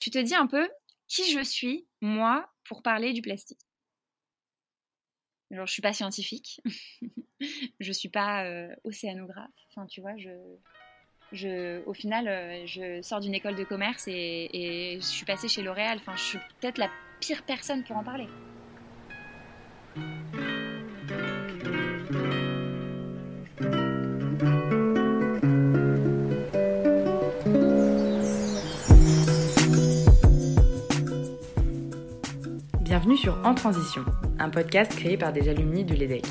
Tu te dis un peu qui je suis, moi, pour parler du plastique? Genre, je suis pas scientifique, je suis pas euh, océanographe. Enfin, tu vois, je, je, au final, euh, je sors d'une école de commerce et, et, je suis passée chez L'Oréal. Enfin, je suis peut-être la pire personne pour en parler. Bienvenue sur En Transition, un podcast créé par des alumni de l'EDEC.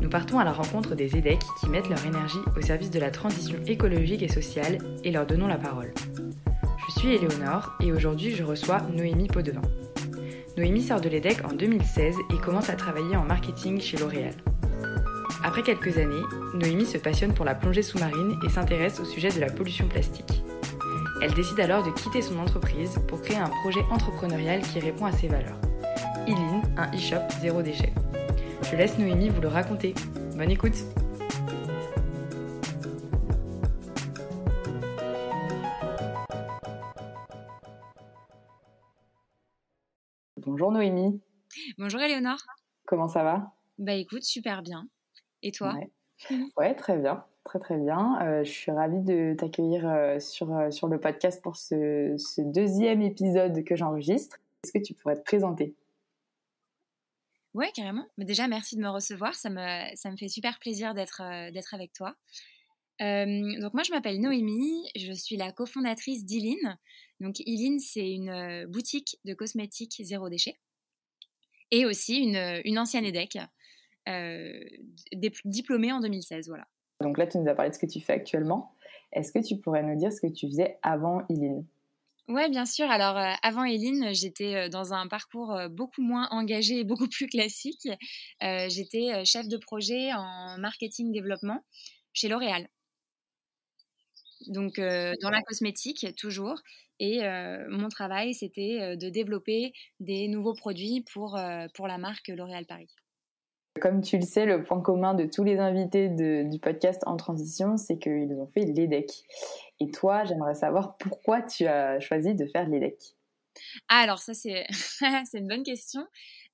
Nous partons à la rencontre des EDEC qui mettent leur énergie au service de la transition écologique et sociale et leur donnons la parole. Je suis Éléonore et aujourd'hui je reçois Noémie Podevin. Noémie sort de l'EDEC en 2016 et commence à travailler en marketing chez L'Oréal. Après quelques années, Noémie se passionne pour la plongée sous-marine et s'intéresse au sujet de la pollution plastique. Elle décide alors de quitter son entreprise pour créer un projet entrepreneurial qui répond à ses valeurs. Ilin, un e-shop zéro déchet. Je laisse Noémie vous le raconter. Bonne écoute Bonjour Noémie. Bonjour Éléonore. Comment ça va? Bah écoute, super bien. Et toi? Ouais. très bien. Très très bien. Euh, je suis ravie de t'accueillir euh, sur, euh, sur le podcast pour ce, ce deuxième épisode que j'enregistre. Est-ce que tu pourrais te présenter? Ouais, carrément. Mais déjà, merci de me recevoir. Ça me, ça me fait super plaisir d'être euh, d'être avec toi. Euh, donc moi, je m'appelle Noémie. Je suis la cofondatrice d'Ilin. Donc Ilin, c'est une euh, boutique de cosmétiques zéro déchet et aussi une, une ancienne EDEC diplômée en 2016. Voilà. Donc là, tu nous as parlé de ce que tu fais actuellement. Est-ce que tu pourrais nous dire ce que tu faisais avant Ilin oui, bien sûr. Alors, euh, avant Eline, j'étais euh, dans un parcours euh, beaucoup moins engagé et beaucoup plus classique. j'étais chef de projet en marketing développement chez L'Oréal. Donc, dans la cosmétique, toujours. Et mon travail, c'était de développer des nouveaux produits pour, pour la marque L'Oréal Paris. Comme tu le sais, le point commun de tous les invités du podcast En Transition, c'est qu'ils ont fait l'EDEC. Et toi, j'aimerais savoir pourquoi tu as choisi de faire l'EDEC. Ah, alors ça, c'est une bonne question.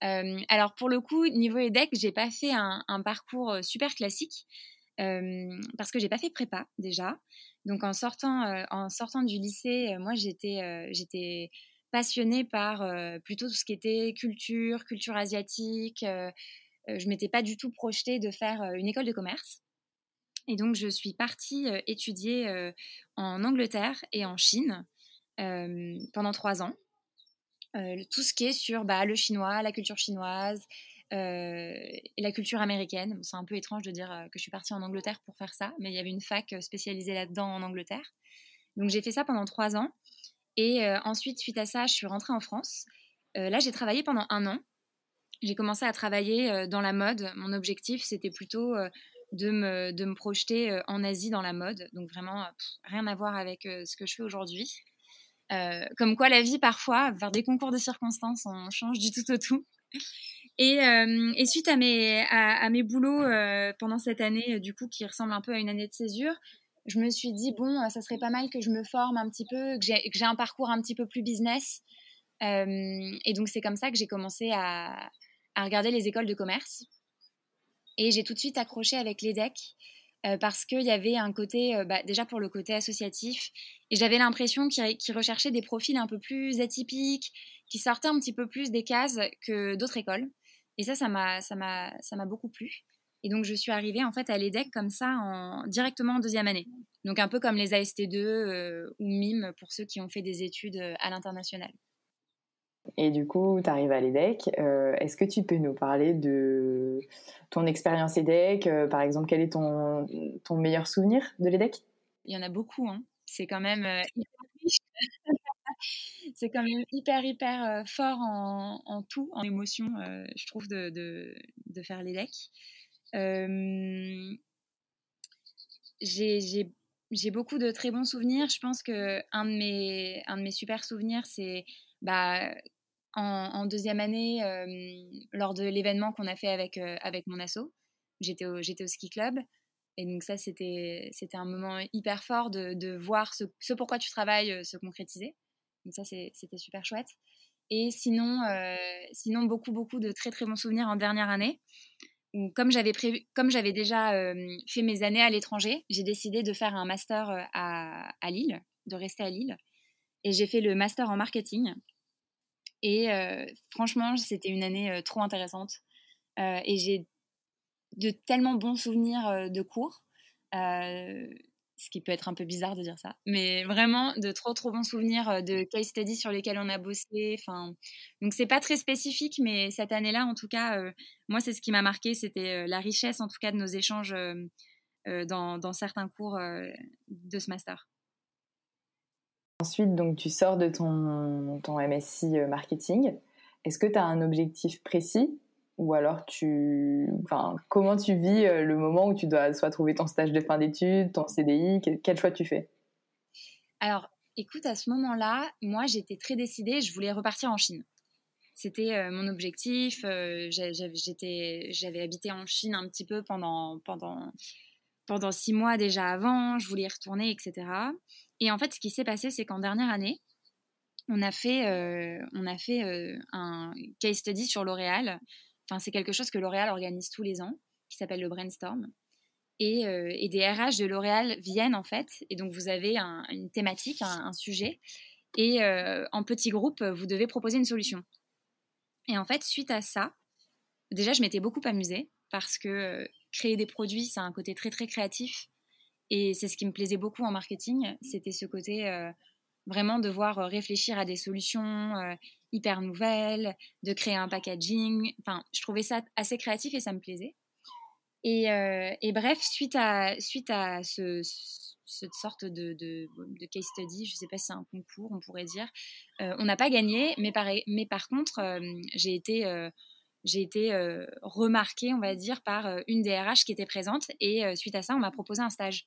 Euh, alors pour le coup, niveau EDEC, j'ai pas fait un, parcours euh, super classique euh, parce que j'ai pas fait prépa déjà. Donc en sortant, en sortant du lycée, moi j'étais j'étais passionnée par plutôt tout ce qui était culture, culture asiatique. je m'étais pas du tout projetée de faire une école de commerce. Et donc, je suis partie étudier en Angleterre et en Chine pendant trois ans. tout ce qui est sur bah, le chinois, la culture chinoise, la culture américaine. c'est un peu étrange de dire que je suis partie en Angleterre pour faire ça, mais il y avait une fac spécialisée là-dedans en Angleterre. Donc j'ai fait ça pendant trois ans. Et ensuite, suite à ça, je suis rentrée en France. là, j'ai travaillé pendant un an. J'ai commencé à travailler dans la mode. Mon objectif, c'était plutôt de me, de me projeter euh, en Asie dans la mode. Donc vraiment, rien à voir avec euh, ce que je fais aujourd'hui. Euh, comme quoi la vie, parfois, vers des concours de circonstances, on change du tout au tout. Et, et suite à mes, à, mes boulots pendant cette année, du coup, qui ressemble un peu à une année de césure, je me suis dit, bon, ça serait pas mal que je me forme un petit peu, que j'ai un parcours un petit peu plus business. et donc, c'est comme ça que j'ai commencé à, à regarder les écoles de commerce. Et j'ai tout de suite accroché avec l'EDEC euh, parce qu'il y avait un côté, euh, bah, déjà pour le côté associatif, et j'avais l'impression qu'ils recherchaient des profils un peu plus atypiques, qui sortaient un petit peu plus des cases que d'autres écoles. Et ça, ça m'a beaucoup plu. Et donc, je suis arrivée en fait à l'EDEC comme ça, en, directement en deuxième année. Donc, un peu comme les AST2 euh, ou MIM pour ceux qui ont fait des études à l'international. Et du coup, tu arrives à l'EDEC. Euh, est-ce que tu peux nous parler de ton expérience EDEC euh, Par exemple, quel est ton, ton meilleur souvenir de l'EDEC? Il y en a beaucoup. Hein. C'est quand même euh, hyper riche. C'est quand même hyper, hyper fort en, en tout, en émotion, je trouve, de, de, de faire l'EDEC. j'ai beaucoup de très bons souvenirs. Je pense qu'un de, de mes super souvenirs, c'est bah, en, deuxième année, lors de l'événement qu'on a fait avec, avec mon asso, j'étais au, au ski club. Et donc ça, c'était, un moment hyper fort de, de voir ce, ce, pourquoi tu travailles se concrétiser. Donc ça, c'était super chouette. Et sinon, sinon, beaucoup, beaucoup de très, très bons souvenirs en dernière année. Où, comme j'avais prévu, comme j'avais déjà fait mes années à l'étranger, j'ai décidé de faire un master à, à, Lille, de rester à Lille. Et j'ai fait le master en marketing. Et franchement, c'était une année trop intéressante. et j'ai de tellement bons souvenirs de cours ce qui peut être un peu bizarre de dire ça, mais vraiment de trop trop bons souvenirs de case studies sur lesquels on a bossé. Enfin, donc c'est pas très spécifique, mais cette année-là, en tout cas, moi c'est ce qui m'a marqué, c'était la richesse en tout cas de nos échanges dans, certains cours de ce master. Ensuite, donc tu sors de ton, ton MSc marketing. Est-ce que tu as un objectif précis? Ou alors comment tu vis euh, le moment où tu dois soit trouver ton stage de fin d'études, ton CDI, quel choix tu fais? Alors, écoute, à ce moment-là, moi, j'étais très décidée, je voulais repartir en Chine. C'était euh, mon objectif. Euh, j'avais habité en Chine un petit peu pendant six mois déjà avant. Je voulais y retourner, etc. Et en fait, ce qui s'est passé, c'est qu'en dernière année, on a fait, on a fait un case study sur L'Oréal c'est quelque chose que L'Oréal organise tous les ans, qui s'appelle le brainstorm. Et, euh, des RH de L'Oréal viennent en fait, et donc vous avez une thématique, un, sujet, et euh, en petits groupes, vous devez proposer une solution. Et en fait, suite à ça, déjà, je m'étais beaucoup amusée parce que euh, créer des produits, c'est un côté très très créatif, et c'est ce qui me plaisait beaucoup en marketing, c'était ce côté vraiment devoir réfléchir à des solutions hyper nouvelles, de créer un packaging. Enfin, je trouvais ça assez créatif et ça me plaisait. Et, et bref, suite à, suite à ce, cette sorte de, de, de, case study, je ne sais pas si c'est un concours, on pourrait dire, on n'a pas gagné, mais par, mais par contre, j'ai été j'ai été remarquée, on va dire, par une des RH qui était présente. Et suite à ça, on m'a proposé un stage.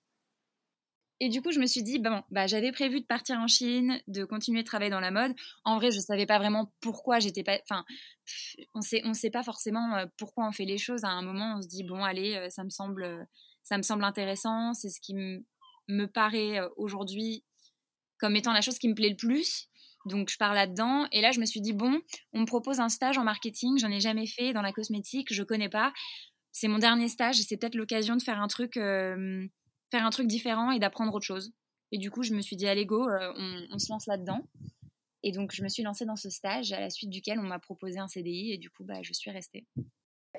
Et du coup, je me suis dit, bon, bah, j'avais prévu de partir en Chine, de continuer de travailler dans la mode. En vrai, je ne savais pas vraiment pourquoi j'étais pas. Enfin, on sait, on sait pas forcément euh, pourquoi on fait les choses. À un moment, on se dit, bon, allez, euh, ça me semble, ça me semble intéressant. C'est ce qui me paraît euh, aujourd'hui comme étant la chose qui me plaît le plus. Donc, je pars là-dedans. Et là, je me suis dit, bon, on me propose un stage en marketing. J'en ai jamais fait dans la cosmétique. Je connais pas. C'est mon dernier stage. C'est peut-être l'occasion de faire un truc faire un truc différent et d'apprendre autre chose. Et du coup, je me suis dit, allez, go, euh, on, se lance là-dedans. Et donc, je me suis lancée dans ce stage, à la suite duquel on m'a proposé un CDI, et du coup, bah, je suis restée.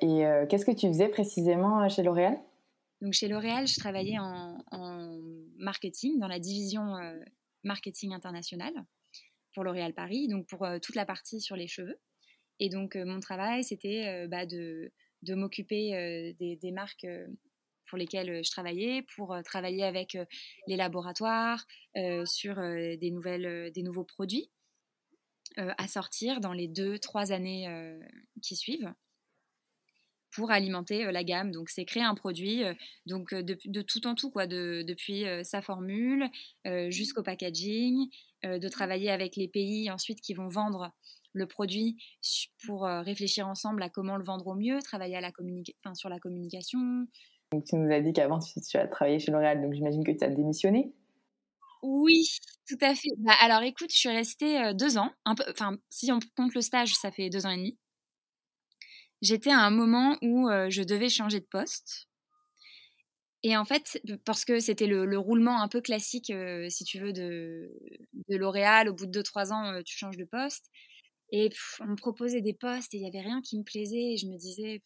Et euh, qu'est-ce que tu faisais précisément euh, chez L'Oréal? Donc, chez L'Oréal, je travaillais en, marketing, dans la division marketing international pour L'Oréal Paris, donc pour toute la partie sur les cheveux. Et donc, mon travail, c'était bah, de, de m'occuper des, des, marques pour lesquels je travaillais, pour travailler avec les laboratoires sur des, nouvelles, des nouveaux produits à sortir dans les deux, trois années qui suivent pour alimenter la gamme. Donc, c'est créer un produit donc de, tout en tout, quoi, de, depuis sa formule jusqu'au packaging, de travailler avec les pays ensuite qui vont vendre le produit pour réfléchir ensemble à comment le vendre au mieux, travailler à la sur la communication, donc, tu nous as dit qu'avant, tu, as travaillé chez L'Oréal, donc j'imagine que tu as démissionné. Oui, tout à fait. Bah, alors écoute, je suis restée euh, deux ans. Enfin, si on compte le stage, ça fait deux ans et demi. J'étais à un moment où euh, je devais changer de poste. Et en fait, parce que c'était le, roulement un peu classique, euh, si tu veux, de, L'Oréal, au bout de deux, trois ans, tu changes de poste. Et on me proposait des postes et il n'y avait rien qui me plaisait. Et je me disais,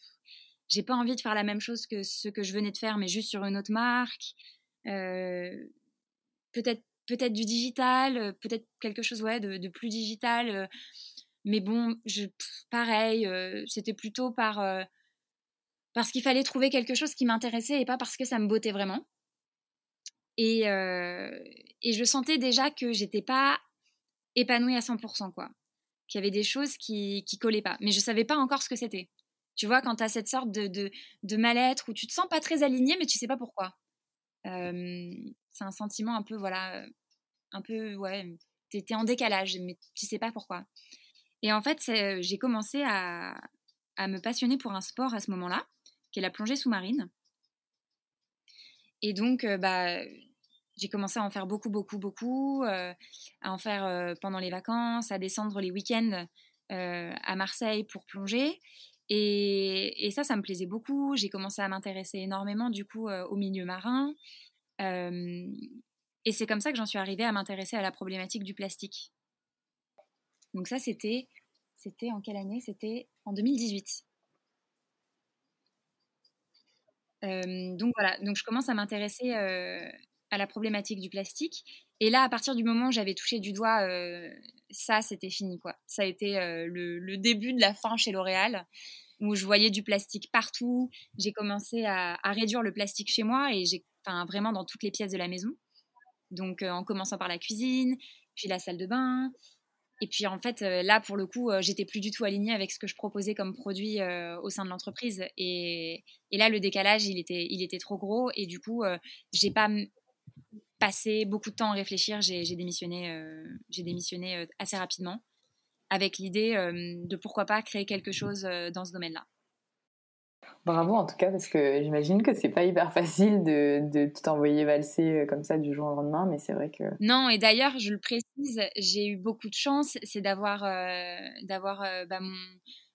j'ai pas envie de faire la même chose que ce que je venais de faire, mais juste sur une autre marque. Euh, peut-être peut-être du digital, euh, peut-être quelque chose ouais, de, plus digital. Euh, mais bon, pareil, c'était plutôt par, parce qu'il fallait trouver quelque chose qui m'intéressait et pas parce que ça me bottait vraiment. Et, et je sentais déjà que j'étais pas épanouie à 100%, quoi. Qu'il y avait des choses qui, qui collaient pas. Mais je savais pas encore ce que c'était. Tu vois, quand tu as cette sorte de, de, mal-être où tu te sens pas très aligné, mais tu sais pas pourquoi. c'est un sentiment un peu, voilà, un peu, ouais, tu es, en décalage, mais tu sais pas pourquoi. Et en fait, j'ai commencé à, à, me passionner pour un sport à ce moment-là, qui est la plongée sous-marine. Et donc, bah, j'ai commencé à en faire beaucoup, beaucoup, beaucoup, à en faire pendant les vacances, à descendre les week-ends à Marseille pour plonger. Et, ça, ça me plaisait beaucoup. J'ai commencé à m'intéresser énormément du coup au milieu marin. et c'est comme ça que j'en suis arrivée à m'intéresser à la problématique du plastique. Donc ça, c'était, c'était en quelle année? C'était en 2018. donc voilà, donc je commence à m'intéresser à la problématique du plastique. Et là, à partir du moment où j'avais touché du doigt, ça, c'était fini, quoi. Ça a été le, début de la fin chez L'Oréal, où je voyais du plastique partout. J'ai commencé à, réduire le plastique chez moi et j'ai, vraiment dans toutes les pièces de la maison. Donc, en commençant par la cuisine, puis la salle de bain, et puis en fait, euh, là, pour le coup, euh, j'étais plus du tout alignée avec ce que je proposais comme produit euh, au sein de l'entreprise. Et, là, le décalage, il était, il était trop gros. Et du coup, j'ai pas passé beaucoup de temps à réfléchir. J'ai démissionné, j'ai démissionné assez rapidement avec l'idée de pourquoi pas créer quelque chose dans ce domaine-là. Bravo en tout cas, parce que j'imagine que c'est pas hyper facile de, de tout envoyer valser euh, comme ça du jour au lendemain, mais c'est vrai que. Non, et d'ailleurs, je le précise, j'ai eu beaucoup de chance, c'est d'avoir euh, d'avoir euh, bah, mon,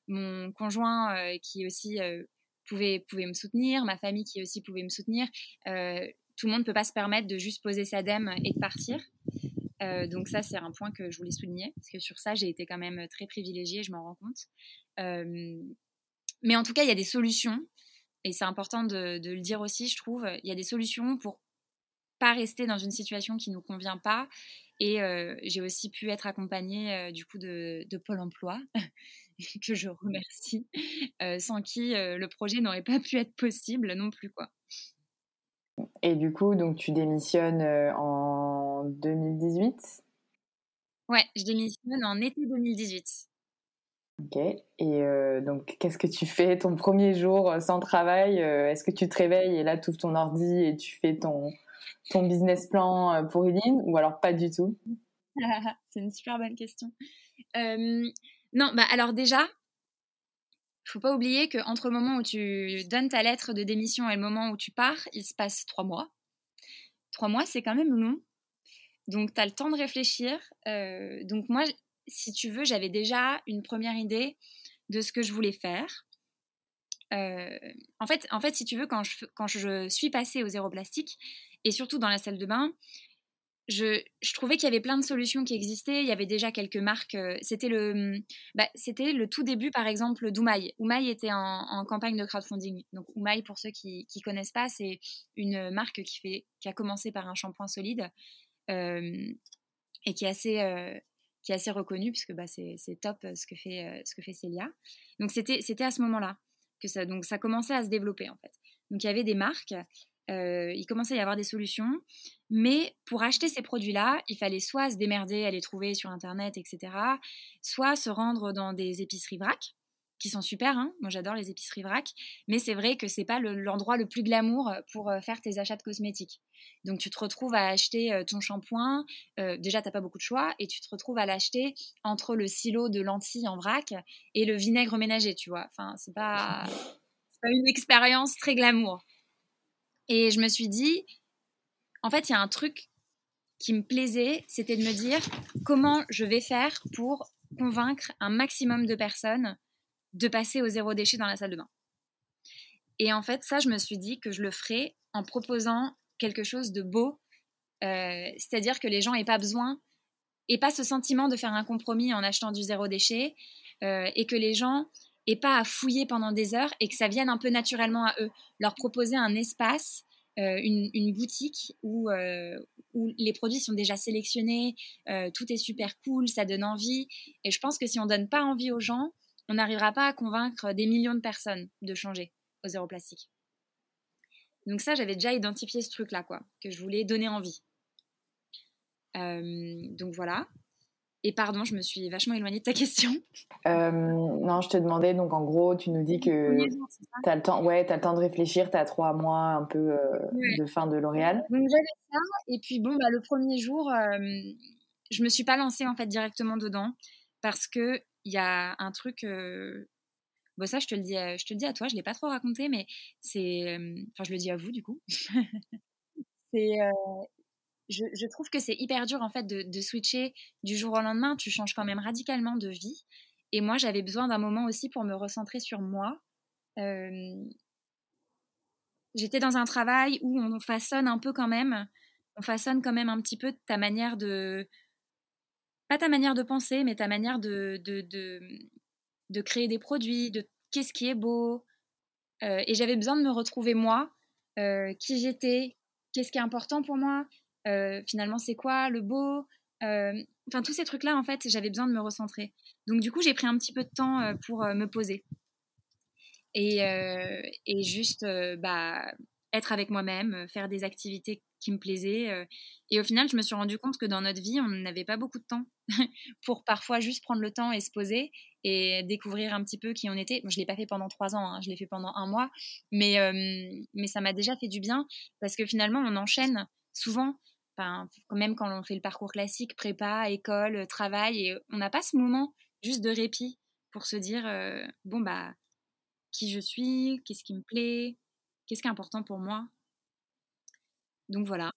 mon, conjoint qui aussi pouvait, pouvait me soutenir, ma famille qui aussi pouvait me soutenir. Tout le monde ne peut pas se permettre de juste poser sa dème et de partir. donc ça, c'est un point que je voulais souligner, parce que sur ça, j'ai été quand même très privilégiée, je m'en rends compte. Mais en tout cas, il y a des solutions, et c'est important de, le dire aussi, je trouve. Il y a des solutions pour pas rester dans une situation qui nous convient pas. Et euh, j'ai aussi pu être accompagnée euh, du coup de, Pôle Emploi, que je remercie, euh, sans qui le projet n'aurait pas pu être possible non plus quoi. Et du coup, donc tu démissionnes en 2018 Ouais, je démissionne en été 2018. Ok. Et euh, donc, qu'est-ce que tu fais ton premier jour euh, sans travail euh, Est-ce que tu te réveilles et là, tu ouvres ton ordi et tu fais ton, ton business plan pour Eline ou alors pas du tout? C'est une super bonne question. non, bah alors déjà, il faut pas oublier qu'entre le moment où tu donnes ta lettre de démission et le moment où tu pars, il se passe trois mois. Trois mois, c'est quand même long. Donc, tu as le temps de réfléchir. donc, moi, si tu veux, j'avais déjà une première idée de ce que je voulais faire. Euh, en, fait, en fait, si tu veux, quand je, quand je suis passée au zéro plastique, et surtout dans la salle de bain, je, trouvais qu'il y avait plein de solutions qui existaient. Il y avait déjà quelques marques. Euh, c'était le, bah, c'était le tout début, par exemple, d'Oumaï. Oumaï était en, campagne de crowdfunding. Donc, Oumaï, pour ceux qui ne connaissent pas, c'est une marque qui, a commencé par un shampoing solide euh, et qui est assez, est assez reconnu puisque bah, c'est top euh, ce que fait, euh, ce que fait Célia. Donc c'était à ce moment-là que ça, donc ça commençait à se développer en fait. Donc il y avait des marques, euh, il commençait à y avoir des solutions, mais pour acheter ces produits-là, il fallait soit se démerder à les trouver sur Internet, etc., soit se rendre dans des épiceries vrac qui sont super. Hein. Moi, j'adore les épiceries vrac, mais c'est vrai que c'est pas l'endroit le, plus glamour pour euh, faire tes achats de cosmétiques. Donc, tu te retrouves à acheter euh, ton shampoing. Euh, déjà, t'as pas beaucoup de choix, et tu te retrouves à l'acheter entre le silo de lentilles en vrac et le vinaigre ménager, tu vois. Enfin, c'est pas, pas une expérience très glamour. Et je me suis dit, en fait, il y a un truc qui me plaisait, c'était de me dire comment je vais faire pour convaincre un maximum de personnes de passer au zéro déchet dans la salle de bain. Et en fait, ça, je me suis dit que je le ferais en proposant quelque chose de beau, euh, c'est-à-dire que les gens n'aient pas besoin, et pas ce sentiment de faire un compromis en achetant du zéro déchet, euh, et que les gens n'aient pas à fouiller pendant des heures, et que ça vienne un peu naturellement à eux. Leur proposer un espace, euh, une, boutique où, où les produits sont déjà sélectionnés, tout est super cool, ça donne envie. Et je pense que si on donne pas envie aux gens, on n'arrivera pas à convaincre des millions de personnes de changer au zéro plastique. Donc ça, j'avais déjà identifié ce truc-là, quoi, que je voulais donner envie. Euh, donc voilà. Et pardon, je me suis vachement éloignée de ta question. Euh, non, je te demandais, donc en gros, tu nous dis que tu as le temps, ouais, as le temps de réfléchir, tu as trois mois un peu euh, de fin de L'Oréal. Donc j'avais ça, et puis bon, bah, le premier jour, je me suis pas lancée en fait directement dedans parce que il y a un truc. Bon, ça, je te le dis, je te dis à toi, je l'ai pas trop raconté, mais c'est. Enfin, je le dis à vous, du coup. c'est. Je, trouve que c'est hyper dur en fait de, switcher du jour au lendemain. Tu changes quand même radicalement de vie. Et moi, j'avais besoin d'un moment aussi pour me recentrer sur moi. J'étais dans un travail où on façonne un peu quand même, on façonne quand même un petit peu ta manière de, pas ta manière de penser, mais ta manière de, de, de, créer des produits, de qu'est-ce qui est beau. Euh, et j'avais besoin de me retrouver moi, euh, qui j'étais, qu'est-ce qui est important pour moi, finalement c'est quoi le beau. Enfin, tous ces trucs-là, en fait, j'avais besoin de me recentrer. Donc, du coup, j'ai pris un petit peu de temps pour me poser. Et, et juste bah, être avec moi-même, faire des activités qui me plaisaient. et au final, je me suis rendu compte que dans notre vie, on n'avait pas beaucoup de temps pour parfois juste prendre le temps et se poser et découvrir un petit peu qui on était. je ne l'ai pas fait pendant trois ans, hein, je l'ai fait pendant un mois, mais, mais ça m'a déjà fait du bien parce que finalement, on enchaîne souvent, même quand on fait le parcours classique, prépa, école, travail, et on n'a pas ce moment juste de répit pour se dire, bon, bah, qui je suis, qu'est-ce qui me plaît, qu'est-ce qui est important pour moi. Donc voilà.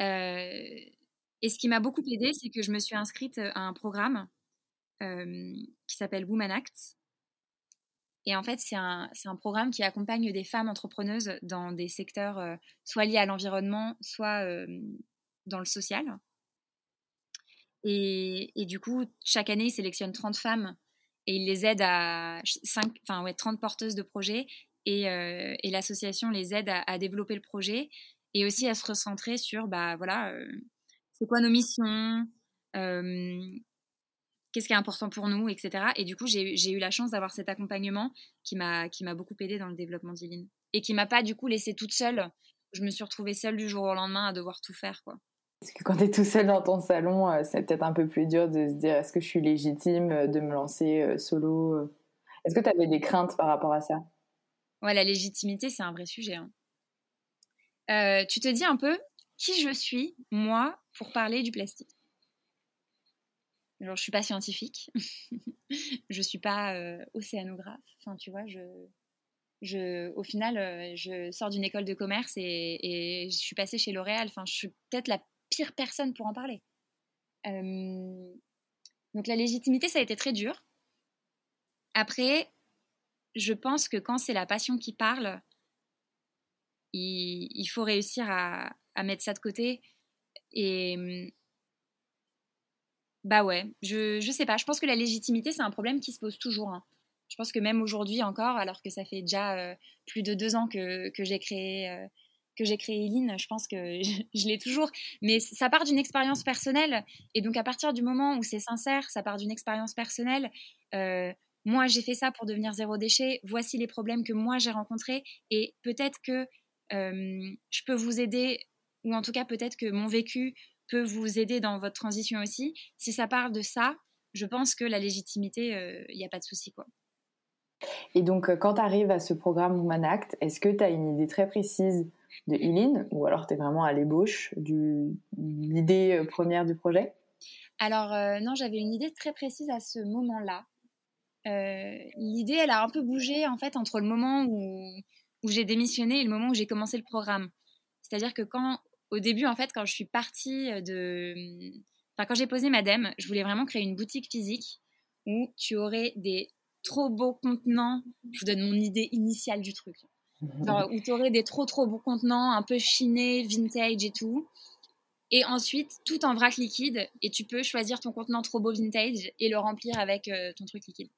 Et ce qui m'a beaucoup aidé, c'est que je me suis inscrite à un programme qui s'appelle Woman Act. Et en fait, c'est un, un, programme qui accompagne des femmes entrepreneuses dans des secteurs soit liés à l'environnement, soit dans le social. Et, du coup, chaque année, ils sélectionnent 30 femmes et ils les aident à 5, enfin, ouais, 30 porteuses de projets et, et l'association les aide à, développer le projet et aussi à se recentrer sur bah, voilà, c'est quoi nos missions, qu'est-ce qui est important pour nous, etc. Et du coup, j'ai eu la chance d'avoir cet accompagnement qui m'a beaucoup aidé dans le développement d'Iline et qui m'a pas du coup laissée toute seule. Je me suis retrouvée seule du jour au lendemain à devoir tout faire, quoi. Parce que quand tu es tout seul dans ton salon, euh, c'est peut-être un peu plus dur de se dire est-ce que je suis légitime euh, de me lancer euh, solo Est-ce que tu avais des craintes par rapport à ça? Ouais, la légitimité, c'est un vrai sujet. Hein. tu te dis un peu qui je suis, moi, pour parler du plastique? Alors, je suis pas scientifique, je suis pas océanographe. Enfin, tu vois, je, je, au final, je sors d'une école de commerce et, je suis passée chez L'Oréal. Enfin, je suis peut-être la personne pour en parler. Euh, donc, la légitimité, ça a été très dur. Après, je pense que quand c'est la passion qui parle, il, faut réussir à, mettre ça de côté. Et mmh, bah ouais, je, je sais pas. Je pense que la légitimité, c'est un problème qui se pose toujours. Hein. Je pense que même aujourd'hui encore, alors que ça fait déjà euh, plus de deux ans que, que j'ai créé, euh, que j'ai créé Eline, je pense que je, l'ai toujours. Mais ça part d'une expérience personnelle. Et donc, à partir du moment où c'est sincère, ça part d'une expérience personnelle. Euh, moi, j'ai fait ça pour devenir zéro déchet. Voici les problèmes que moi j'ai rencontrés. Et peut-être que je peux vous aider ou en tout cas peut-être que mon vécu peut vous aider dans votre transition aussi. Si ça parle de ça, je pense que la légitimité, il euh, n'y a pas de souci. quoi. Et donc, euh, quand tu arrives à ce programme Woman Act, est-ce que tu as une idée très précise de Eileen ou alors tu es vraiment à l'ébauche de l'idée euh, première du projet? Alors, non, j'avais une idée très précise à ce moment-là. l'idée, elle a un peu bougé en fait entre le moment où, où j'ai démissionné et le moment où j'ai commencé le programme. C'est-à-dire que quand au début, en fait, quand je suis partie de. Enfin, quand j'ai posé Madame, je voulais vraiment créer une boutique physique où tu aurais des trop beaux contenants. Je vous donne mon idée initiale du truc. Où tu aurais des trop trop beaux contenants, un peu chinés, vintage et tout. Et ensuite, tout en vrac liquide. Et tu peux choisir ton contenant trop beau vintage et le remplir avec euh, ton truc liquide.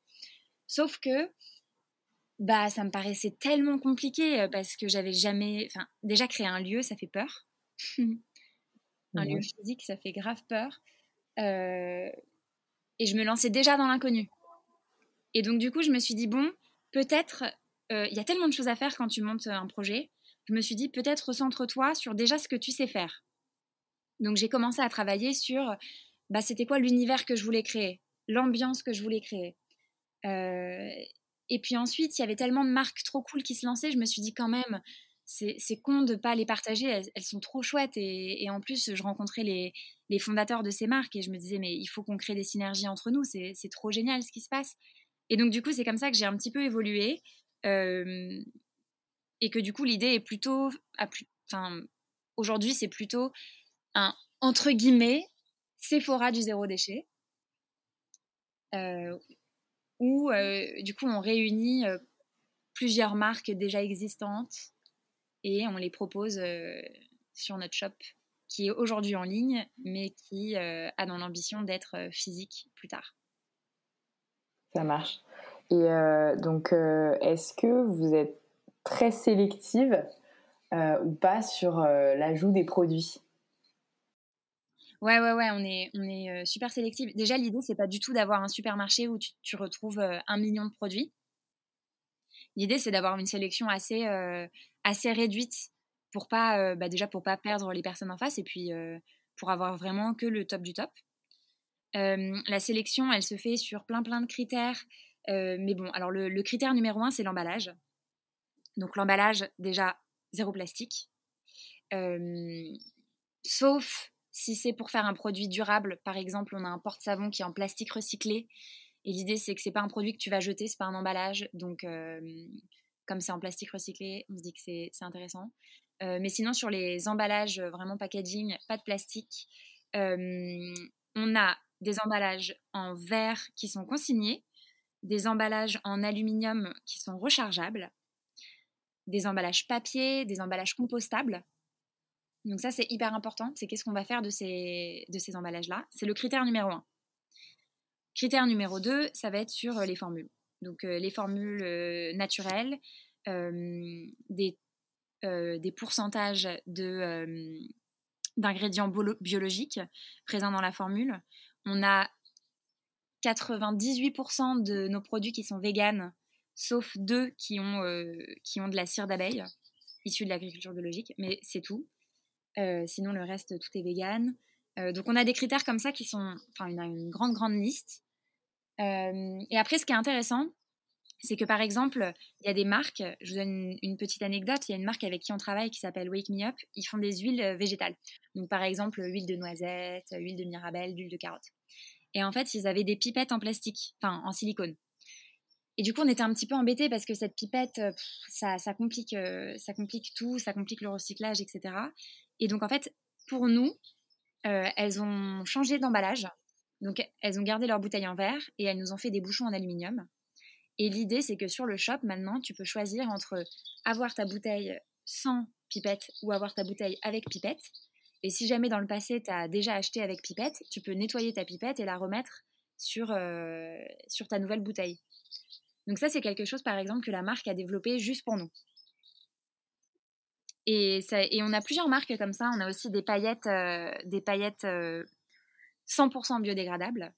Sauf que, bah, ça me paraissait tellement compliqué euh, parce que j'avais jamais. Enfin, déjà créer un lieu, ça fait peur un lieu physique, ça fait grave peur. Euh, et je me lançais déjà dans l'inconnu. Et donc, du coup, je me suis dit, bon, peut-être, il y a tellement de choses à faire quand tu montes un projet. Je me suis dit, peut-être recentre-toi sur déjà ce que tu sais faire. Donc, j'ai commencé à travailler sur, bah, c'était quoi l'univers que je voulais créer, l'ambiance que je voulais créer. Euh, et puis ensuite, il y avait tellement de marques trop cool qui se lançaient, je me suis dit quand même, c'est con de pas les partager, elles, sont trop chouettes et, en plus je rencontrais les, fondateurs de ces marques et je me disais mais il faut qu'on crée des synergies entre nous, c'est trop génial ce qui se passe. Et donc du coup c'est comme ça que j'ai un petit peu évolué euh, et que du coup l'idée est plutôt, enfin aujourd'hui c'est plutôt un, entre guillemets, Sephora du zéro déchet, où du coup on réunit plusieurs marques déjà existantes et on les propose sur notre shop qui est aujourd'hui en ligne, mais qui a dans l'ambition d'être physique plus tard. Ça marche. Et donc, est-ce que vous êtes très sélective ou pas sur l'ajout des produits? Ouais, ouais, ouais, on est, on est super sélectif. Déjà, l'idée, c'est pas du tout d'avoir un supermarché où tu, retrouves un million de produits. L'idée, c'est d'avoir une sélection assez, assez réduite pour pas, bah, déjà pour pas perdre les personnes en face et puis pour avoir vraiment que le top du top. la sélection, elle se fait sur plein, plein de critères. Mais bon, alors le, critère numéro un, c'est l'emballage. Donc l'emballage, déjà, zéro plastique. sauf si c'est pour faire un produit durable, par exemple, on a un porte-savon qui est en plastique recyclé. Et l'idée, c'est que c'est pas un produit que tu vas jeter, c'est pas un emballage. Donc, euh, comme c'est en plastique recyclé, on se dit que c'est intéressant. Euh, mais sinon, sur les emballages, euh, vraiment packaging, pas de plastique. on a des emballages en verre qui sont consignés, des emballages en aluminium qui sont rechargeables, des emballages papier, des emballages compostables. Donc ça, c'est hyper important. C'est qu'est-ce qu'on va faire de ces, de ces emballages-là? C'est le critère numéro un. Critère numéro deux, ça va être sur euh, les formules. Donc euh, les formules euh, naturelles, des, des pourcentages de, d'ingrédients biologiques présents dans la formule. On a 98% de nos produits qui sont véganes, sauf deux qui ont, qui ont de la cire d'abeille issue de l'agriculture biologique, mais c'est tout. Euh, sinon, le reste, tout est vegan. Euh, donc, on a des critères comme ça qui sont. Enfin, a une grande, grande liste. Euh, et après, ce qui est intéressant, c'est que par exemple, il y a des marques, je vous donne une, petite anecdote, il y a une marque avec qui on travaille qui s'appelle Wake Me Up, ils font des huiles végétales. Donc par exemple, huile de noisette, huile de mirabelle, huile de carotte. Et en fait, ils avaient des pipettes en plastique, enfin en silicone. Et du coup, on était un petit peu embêtés parce que cette pipette, ça, ça, complique, ça complique tout, ça complique le recyclage, etc. Et donc, en fait, pour nous, euh, elles ont changé d'emballage. Donc, elles ont gardé leur bouteille en verre et elles nous ont fait des bouchons en aluminium. Et l'idée, c'est que sur le shop, maintenant, tu peux choisir entre avoir ta bouteille sans pipette ou avoir ta bouteille avec pipette. Et si jamais dans le passé, tu as déjà acheté avec pipette, tu peux nettoyer ta pipette et la remettre sur, euh, sur ta nouvelle bouteille. Donc ça, c'est quelque chose, par exemple, que la marque a développé juste pour nous. Et, on a plusieurs marques comme ça. On a aussi des paillettes, euh, des paillettes 100% euh, biodégradables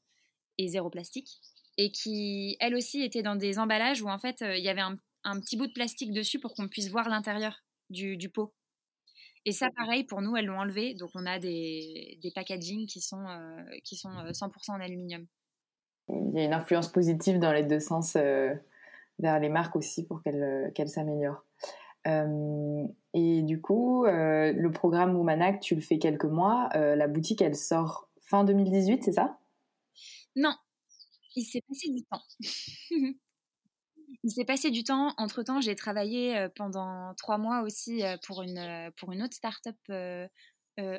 et zéro plastique. Et qui, elles aussi, étaient dans des emballages où en fait, il y avait un, un, petit bout de plastique dessus pour qu'on puisse voir l'intérieur du, pot. Et ça, pareil, pour nous, elles l'ont enlevé. Donc, on a des, des packaging qui sont, qui sont 100% en aluminium. Il y a une influence positive dans les deux sens vers les marques aussi pour qu'elles qu'elles s'améliorent. Euh, et du coup, euh, le programme Womanac, tu le fais quelques mois. Euh, la boutique, elle sort fin 2018, c'est ça? Non, il s'est passé du temps. il s'est passé du temps. Entre-temps, j'ai travaillé pendant trois mois aussi pour une, pour une autre start-up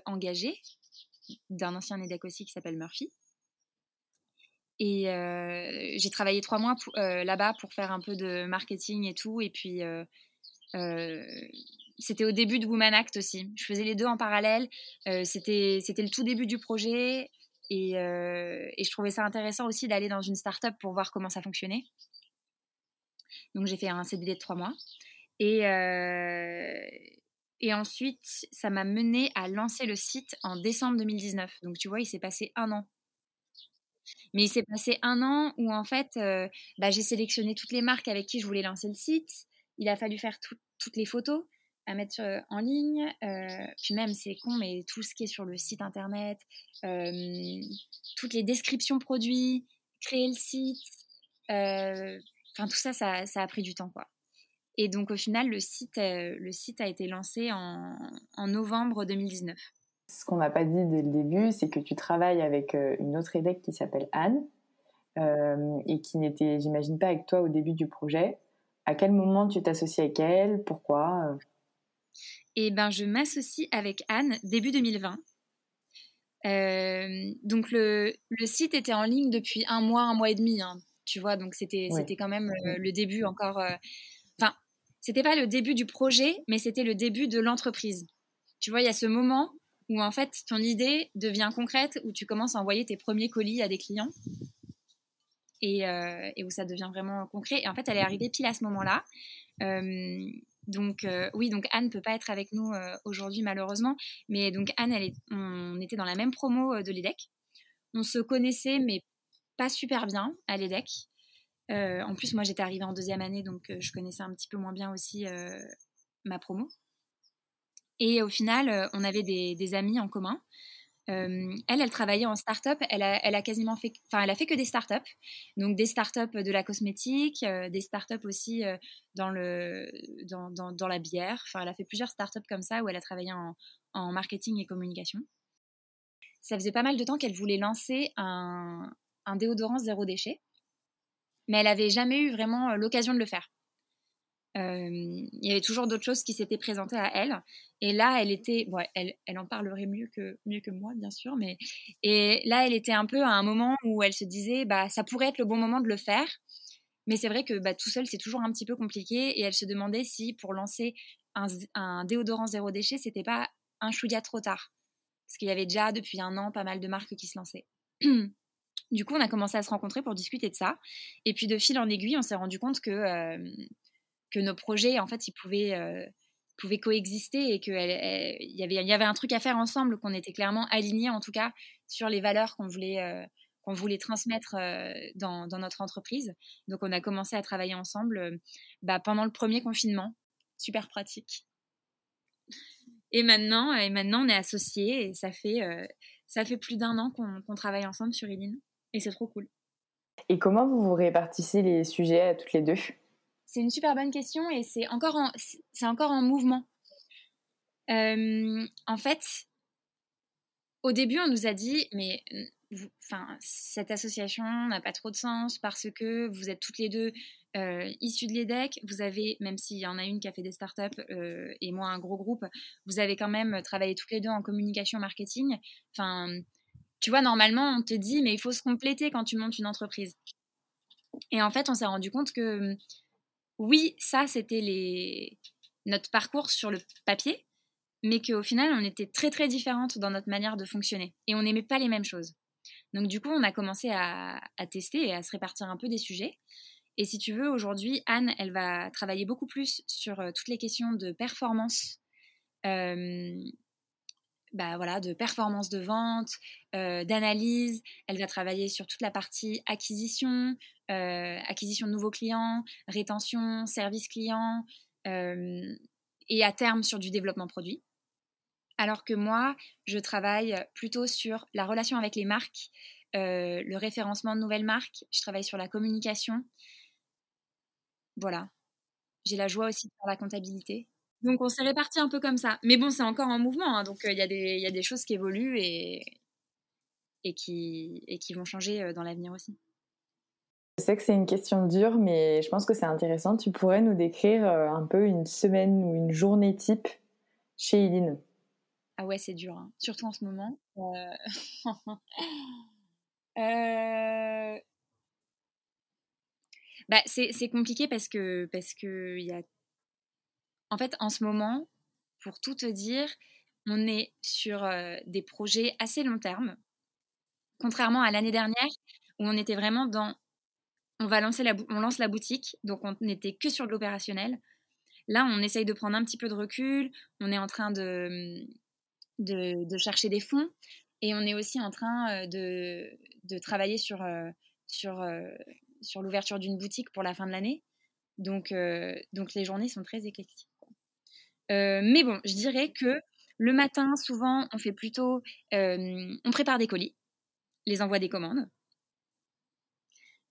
engagée d'un ancien EDEC aussi qui s'appelle Murphy. Et j'ai travaillé trois mois là-bas pour faire un peu de marketing et tout. Et puis, euh, c'était au début de Woman Act aussi. Je faisais les deux en parallèle. Euh, c'était, le tout début du projet. Et, euh, et, je trouvais ça intéressant aussi d'aller dans une start-up pour voir comment ça fonctionnait. Donc j'ai fait un CDD de trois mois. Et, et ensuite, ça m'a mené à lancer le site en décembre 2019. Donc tu vois, il s'est passé un an. Mais il s'est passé un an où en fait, bah, j'ai sélectionné toutes les marques avec qui je voulais lancer le site il a fallu faire toutes les photos à mettre euh, en ligne. Euh, puis même, c'est con, mais tout ce qui est sur le site internet, euh, toutes les descriptions produits, créer le site, enfin tout ça, ça, a pris du temps, quoi. Et donc au final, le site, le site a été lancé en, en novembre 2019. Ce qu'on n'a pas dit dès le début, c'est que tu travailles avec une autre EDEC qui s'appelle Anne et qui n'était, j'imagine pas, avec toi au début du projet. À quel moment tu t'associes avec elle? Pourquoi? Eh ben, je m'associe avec Anne début 2020. donc le, le, site était en ligne depuis un mois, un mois et demi, hein, tu vois, donc c'était c'était quand même le début encore. Enfin, c'était pas le début du projet, mais c'était le début de l'entreprise. Tu vois, il y a ce moment où en fait ton idée devient concrète, où tu commences à envoyer tes premiers colis à des clients et, euh, et où ça devient vraiment concret. Et en fait, elle est arrivée pile à ce moment-là. Euh, donc euh, oui, donc Anne peut pas être avec nous aujourd'hui malheureusement, mais donc Anne, elle est, on était dans la même promo de l'EDEC. On se connaissait, mais pas super bien à l'EDEC. en plus, moi, j'étais arrivée en deuxième année, donc je connaissais un petit peu moins bien aussi ma promo. Et au final, on avait des, des amis en commun. Euh, elle, elle travaillait en start-up. Elle a, elle a quasiment fait, enfin, elle a fait que des start-up. Donc, des start-up de la cosmétique, euh, des start-up aussi euh, dans, le, dans, dans, la bière. Enfin, elle a fait plusieurs start-up comme ça où elle a travaillé en, marketing et communication. Ça faisait pas mal de temps qu'elle voulait lancer un, un déodorant zéro déchet, mais elle avait jamais eu vraiment l'occasion de le faire. Euh, il y avait toujours d'autres choses qui s'étaient présentées à elle. Et là, elle était, bon, elle, elle en parlerait mieux que, mieux que moi, bien sûr, mais et là, elle était un peu à un moment où elle se disait, bah, ça pourrait être le bon moment de le faire. Mais c'est vrai que bah, tout seul, c'est toujours un petit peu compliqué. Et elle se demandait si pour lancer un, un déodorant zéro déchet, c'était pas un chouïa trop tard. Parce qu'il y avait déjà depuis un an pas mal de marques qui se lançaient. du coup, on a commencé à se rencontrer pour discuter de ça. Et puis de fil en aiguille, on s'est rendu compte que euh, que nos projets, en fait, ils pouvaient, euh, pouvaient coexister et qu'il y avait, y avait un truc à faire ensemble, qu'on était clairement alignés, en tout cas, sur les valeurs qu'on voulait, euh, qu'on voulait transmettre dans, dans, notre entreprise. Donc, on a commencé à travailler ensemble bah, pendant le premier confinement. Super pratique. Et maintenant, et maintenant, on est associés et ça fait, ça fait plus d'un an qu'on travaille ensemble sur Eline. Et c'est trop cool. Et comment vous vous répartissez les sujets à toutes les deux? C'est une super bonne question et c'est encore en, c'est encore en mouvement. Euh, en fait, au début, on nous a dit, mais enfin, cette association n'a pas trop de sens parce que vous êtes toutes les deux euh, issues de l'EDEC. Vous avez, même s'il y en a une qui a fait des startups euh, et moi un gros groupe, vous avez quand même travaillé toutes les deux en communication marketing. Enfin, tu vois, normalement, on te dit, mais il faut se compléter quand tu montes une entreprise. Et en fait, on s'est rendu compte que oui, ça, c'était les... notre parcours sur le papier, mais qu'au final, on était très très différentes dans notre manière de fonctionner et on n'aimait pas les mêmes choses. Donc du coup, on a commencé à, tester et à se répartir un peu des sujets. Et si tu veux, aujourd'hui, Anne, elle va travailler beaucoup plus sur euh, toutes les questions de performance, euh, bah, voilà, de performance de vente, euh, d'analyse. Elle va travailler sur toute la partie acquisition, euh, acquisition de nouveaux clients, rétention, service client, euh, et à terme sur du développement produit. Alors que moi, je travaille plutôt sur la relation avec les marques, le référencement de nouvelles marques, je travaille sur la communication. Voilà. J'ai la joie aussi de faire la comptabilité. Donc on s'est réparti un peu comme ça. Mais bon, c'est encore en mouvement, hein, donc il y, y, a des choses qui évoluent et, et, qui, et qui vont changer dans l'avenir aussi. Je sais que c'est une question dure, mais je pense que c'est intéressant. Tu pourrais nous décrire un peu une semaine ou une journée type chez Eileen Ah ouais, c'est dur, hein. surtout en ce moment. euh... Bah, c'est compliqué parce que parce que y a en fait, en ce moment, pour tout te dire, on est sur euh, des projets assez long terme, contrairement à l'année dernière où on était vraiment dans on va lancer la on lance la boutique, donc on n'était que sur de l'opérationnel. Là, on essaye de prendre un petit peu de recul, on est en train de, de, chercher des fonds et on est aussi en train euh, de, de travailler sur, euh, sur, sur l'ouverture d'une boutique pour la fin de l'année. Donc, donc les journées sont très éclectiques. Mais bon, je dirais que le matin, souvent, on fait plutôt, on prépare des colis, les envoie des commandes,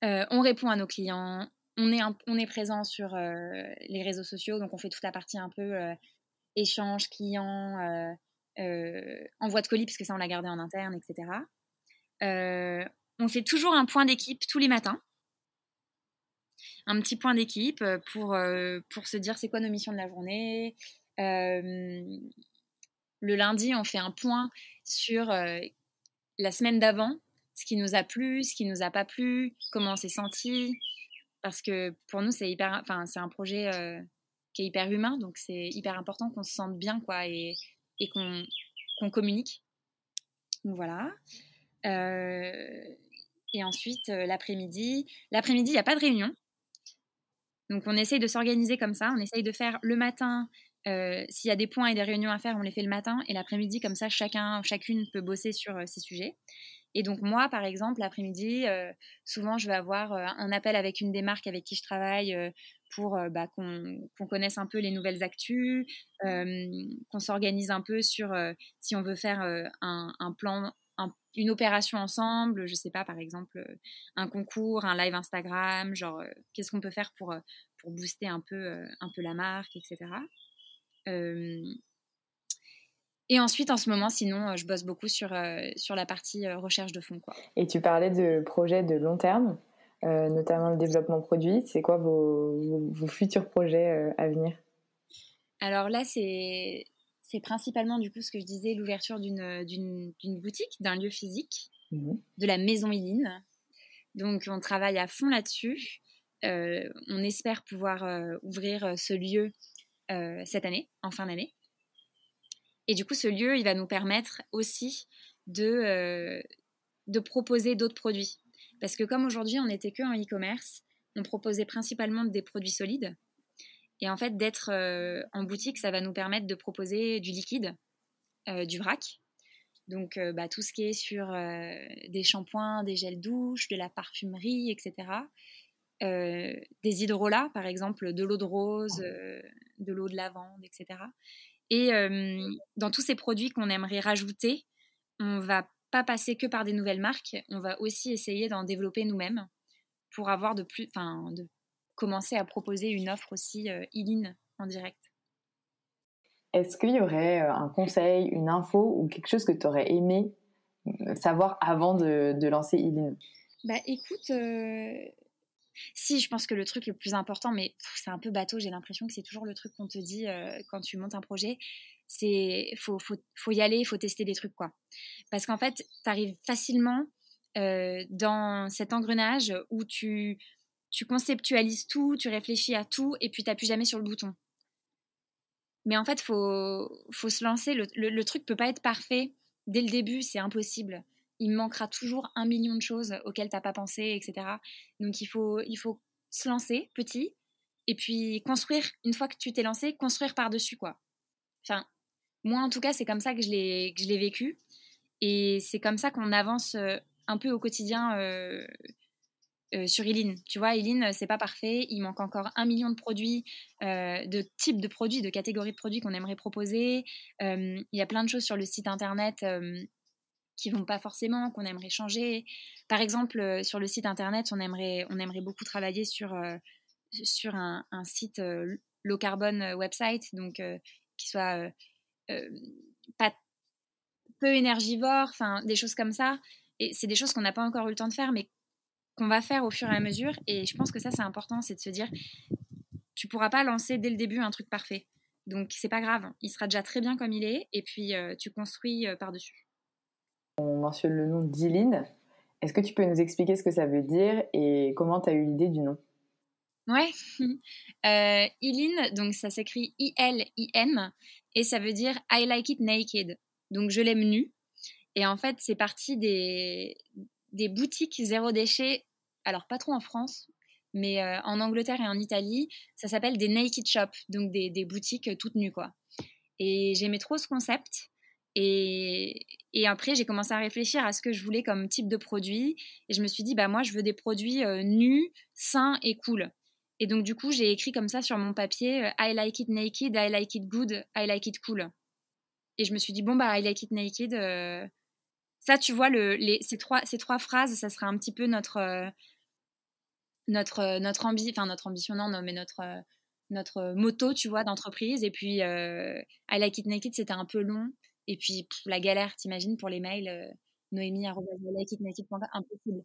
on répond à nos clients, on est, on est présent sur les réseaux sociaux, donc on fait toute la partie un peu échange client, envoi de colis parce que ça on l'a gardé en interne, etc. on fait toujours un point d'équipe tous les matins un petit point d'équipe pour, pour se dire c'est quoi nos missions de la journée, le lundi, on fait un point sur la semaine d'avant, ce qui nous a plu, ce qui nous a pas plu, comment on s'est senti. Parce que pour nous, c'est hyper, enfin, c'est un projet euh, qui est hyper humain, donc c'est hyper important qu'on se sente bien, quoi, et, qu'on communique. Voilà. Euh, et ensuite, euh, l'après-midi. L'après-midi, il n'y a pas de réunion. Donc on essaye de s'organiser comme ça. On essaye de faire le matin euh, s'il y a des points et des réunions à faire, on les fait le matin et l'après-midi, comme ça, chacun, chacune peut bosser sur euh, ces sujets. Et donc moi, par exemple, l'après-midi, euh, souvent, je vais avoir un appel avec une des marques avec qui je travaille pour bah, qu'on connaisse un peu les nouvelles actus, qu'on s'organise un peu sur si on veut faire un, plan, une opération ensemble, je sais pas, par exemple, un concours, un live Instagram, genre qu'est-ce qu'on peut faire pour, pour booster un peu, un peu la marque, etc. Euh, et ensuite, en ce moment, sinon, euh, je bosse beaucoup sur, euh, sur la partie recherche de fonds. Quoi. Et tu parlais de projets de long terme, notamment le développement produit. C'est quoi vos, vos, futurs projets à venir? Alors là, c'est, c'est principalement, du coup, ce que je disais, l'ouverture d'une, d'une, d'une boutique, d'un lieu physique, mmh de la maison Iline. Donc, on travaille à fond là-dessus. on espère pouvoir ouvrir ce lieu euh, cette année, en fin d'année. Et du coup, ce lieu, il va nous permettre aussi de, euh, de proposer d'autres produits. Parce que comme aujourd'hui, on n'était que en e-commerce, on proposait principalement des produits solides. Et en fait, d'être euh, en boutique, ça va nous permettre de proposer du liquide, du vrac. Donc, bah, tout ce qui est sur des shampoings, des gels douches, de la parfumerie, etc. Euh, des hydrolats, par exemple, de l'eau de rose, euh, de l'eau de lavande, etc. Et euh, dans tous ces produits qu'on aimerait rajouter, on va pas passer que par des nouvelles marques, on va aussi essayer d'en développer nous-mêmes pour avoir de plus, enfin, de commencer à proposer une offre aussi e en direct. Est-ce qu'il y aurait un conseil, une info ou quelque chose que tu aurais aimé savoir avant de, de lancer e Bah écoute, si, je pense que le truc le plus important, mais c'est un peu bateau, j'ai l'impression que c'est toujours le truc qu'on te dit euh, quand tu montes un projet, c'est faut, faut, faut, y aller, faut tester des trucs quoi. Parce qu'en fait, tu arrives facilement euh, dans cet engrenage où tu, tu conceptualises tout, tu réfléchis à tout et puis tu n'appuies jamais sur le bouton. Mais en fait, faut, faut se lancer. Le, le, le truc peut pas être parfait dès le début, c'est impossible il manquera toujours un million de choses auxquelles tu n'as pas pensé, etc. Donc il faut, il faut se lancer petit et puis construire, une fois que tu t'es lancé, construire par-dessus, quoi. Enfin, moi en tout cas, c'est comme ça que je l'ai, que je l'ai vécu. Et c'est comme ça qu'on avance euh, un peu au quotidien euh, euh, sur Eline. Tu vois, Eline, c'est pas parfait. Il manque encore un million de produits, de types de produits, de catégories de produits qu'on aimerait proposer. Il y a plein de choses sur le site internet qui vont pas forcément, qu'on aimerait changer. Par exemple, euh, sur le site internet, on aimerait, on aimerait beaucoup travailler sur, euh, sur un, site euh, low carbone website, donc qui soit pas peu énergivore, enfin des choses comme ça. Et c'est des choses qu'on n'a pas encore eu le temps de faire, mais qu'on va faire au fur et à mesure. Et je pense que ça, c'est important, c'est de se dire, tu pourras pas lancer dès le début un truc parfait. Donc c'est pas grave, il sera déjà très bien comme il est, et puis tu construis par-dessus. On mentionne le nom d'Iline. Est-ce que tu peux nous expliquer ce que ça veut dire et comment tu as eu l'idée du nom? Ouais, euh, donc ça s'écrit I-L-I-N et ça veut dire I like it naked. Donc je l'aime nu. Et en fait, c'est parti des, boutiques zéro déchet. Alors pas trop en France, mais euh, en Angleterre et en Italie, ça s'appelle des naked shops, donc des, des boutiques toutes nues quoi. Et j'aimais trop ce concept. Et, après, j'ai commencé à réfléchir à ce que je voulais comme type de produit. Et je me suis dit, bah, moi, je veux des produits euh, nus, sains et cool. Et donc, du coup, j'ai écrit comme ça sur mon papier euh, I like it naked, I like it good, I like it cool. Et je me suis dit, bon, bah, I like it naked. Euh, ça, tu vois, le, les, ces, trois, ces trois phrases, ça sera un petit peu notre, notre, notre, ambi enfin, notre ambition, non, non, mais notre, notre moto, tu vois, d'entreprise. Et puis, I like it naked, c'était un peu long. Et puis, la galère, t'imagines, pour les mails, euh, Noémie, impossible.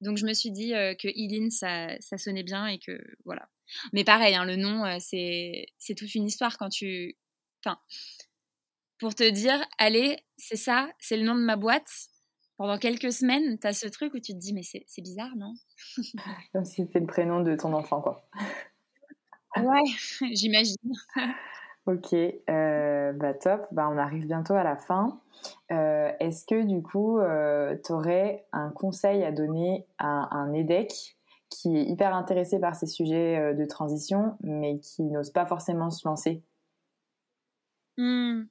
Donc, je me suis dit euh, que Eileen, ça, ça, sonnait bien et que voilà. Mais pareil, hein, le nom, euh, c'est, c'est toute une histoire quand tu. Enfin, pour te dire, allez, c'est ça, c'est le nom de ma boîte. pendant quelques semaines, tu as ce truc où tu te dis, mais c'est bizarre, non? Comme si c'était le prénom de ton enfant, quoi. ouais, j'imagine. ok, euh, bah top. Bah, on arrive bientôt à la fin. Euh, est-ce que du coup, euh, tu aurais un conseil à donner à un EDEC qui est hyper intéressé par ces sujets de transition, mais qui n'ose pas forcément se lancer? Mmh.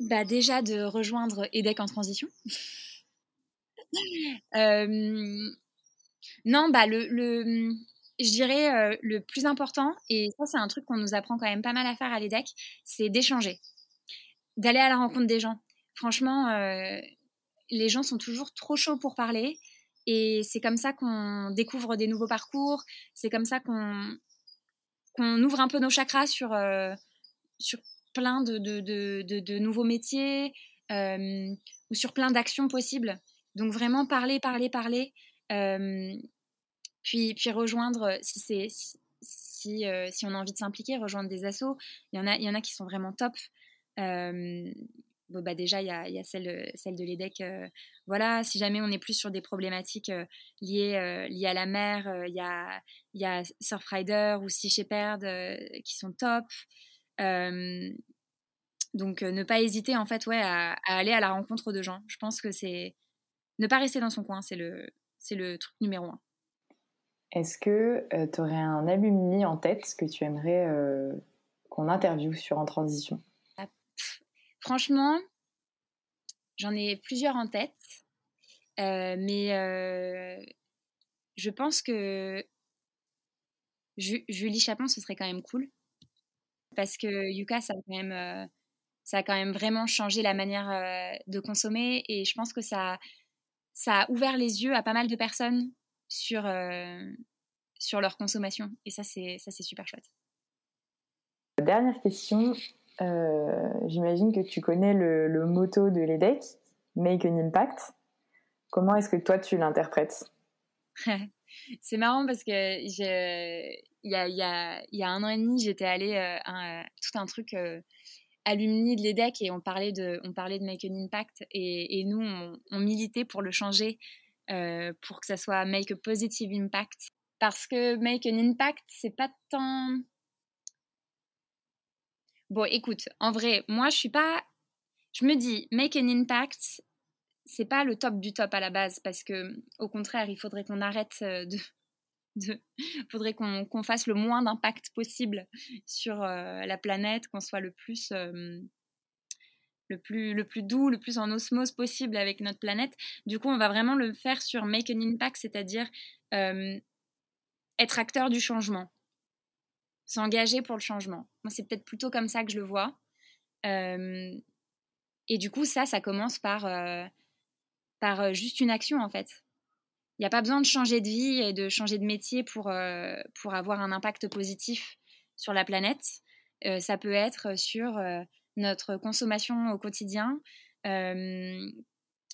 bah Déjà de rejoindre EDEC en transition. non, bah le, le je dirais le plus important, et ça c'est un truc qu'on nous apprend quand même pas mal à faire à l'EDEC, c'est d'échanger, d'aller à la rencontre des gens. Franchement, les gens sont toujours trop chauds pour parler, et c'est comme ça qu'on découvre des nouveaux parcours, c'est comme ça qu'on ouvre un peu nos chakras sur, sur plein de, de, de nouveaux métiers ou sur plein d'actions possibles. Donc vraiment parler, parler, parler puis, puis rejoindre, euh, si, si, euh, si, on a envie de s'impliquer, rejoindre des assos. Il y en a, il y en a qui sont vraiment top. Euh, bah déjà, il y a, il y a celle, celle de l'EDEC. voilà, si jamais on est plus sur des problématiques liées, liées à la mer, il y, a, il y a Surfrider ou Sea Shepherd qui sont top. donc, ne pas hésiter en fait ouais, à, à, aller à la rencontre de gens. Je pense que c'est ne pas rester dans son coin, c'est le, c'est le truc numéro un. Est-ce que euh, tu aurais un alumni en tête que tu aimerais euh, qu'on interviewe sur En Transition? Ah, Franchement, j'en ai plusieurs en tête, euh, mais je pense que Julie Chapon, ce serait quand même cool. Parce que Yuka, ça a quand même, vraiment changé la manière de consommer. Et je pense que ça a ouvert les yeux à pas mal de personnes sur, euh, sur leur consommation. Et ça, c'est super chouette. Dernière question. Euh, j'imagine que tu connais le, le motto de l'EDEC, Make an Impact. Comment est-ce que toi, tu l'interprètes? C'est marrant parce que il y a, y, a, y a, un an et demi, j'étais allée à euh, tout un truc alumni de l'EDEC et on parlait de, on parlait de Make an Impact et, et nous, on, on, militait pour le changer euh, pour que ça soit make a positive impact. Parce que make an impact, c'est pas tant. Bon, écoute, en vrai, moi, je suis pas. Je me dis, make an impact, c'est pas le top du top à la base, parce que, au contraire, il faudrait qu'on arrête euh, de. de... faudrait qu'on fasse le moins d'impact possible sur euh, la planète, qu'on soit le plus le plus, le plus doux, le plus en osmose possible avec notre planète. Du coup, on va vraiment le faire sur Make an Impact, c'est-à-dire euh, être acteur du changement, s'engager pour le changement. Moi, c'est peut-être plutôt comme ça que je le vois. Euh, et du coup, ça, ça commence par, euh, par juste une action, en fait. Il n'y a pas besoin de changer de vie et de changer de métier pour, pour avoir un impact positif sur la planète. ça peut être sur notre consommation au quotidien, euh,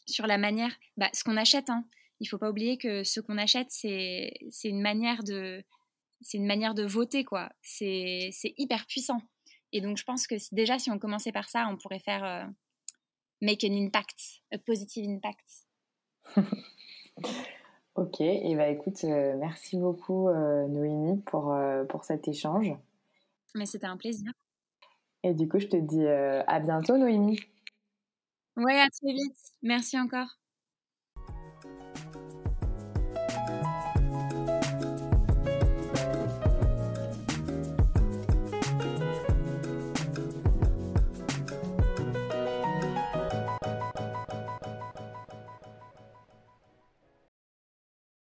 sur la manière, bah, ce qu'on achète. Hein. Il ne faut pas oublier que ce qu'on achète, c'est une manière de, c'est une manière de voter quoi. C'est hyper puissant. Et donc je pense que déjà si on commençait par ça, on pourrait faire euh, make an impact, a positive impact. ok, et bah écoute, euh, merci beaucoup Noémie pour, pour cet échange. Mais c'était un plaisir. Et du coup, je te dis euh, à bientôt, Noémie. Ouais, à très vite. Merci encore.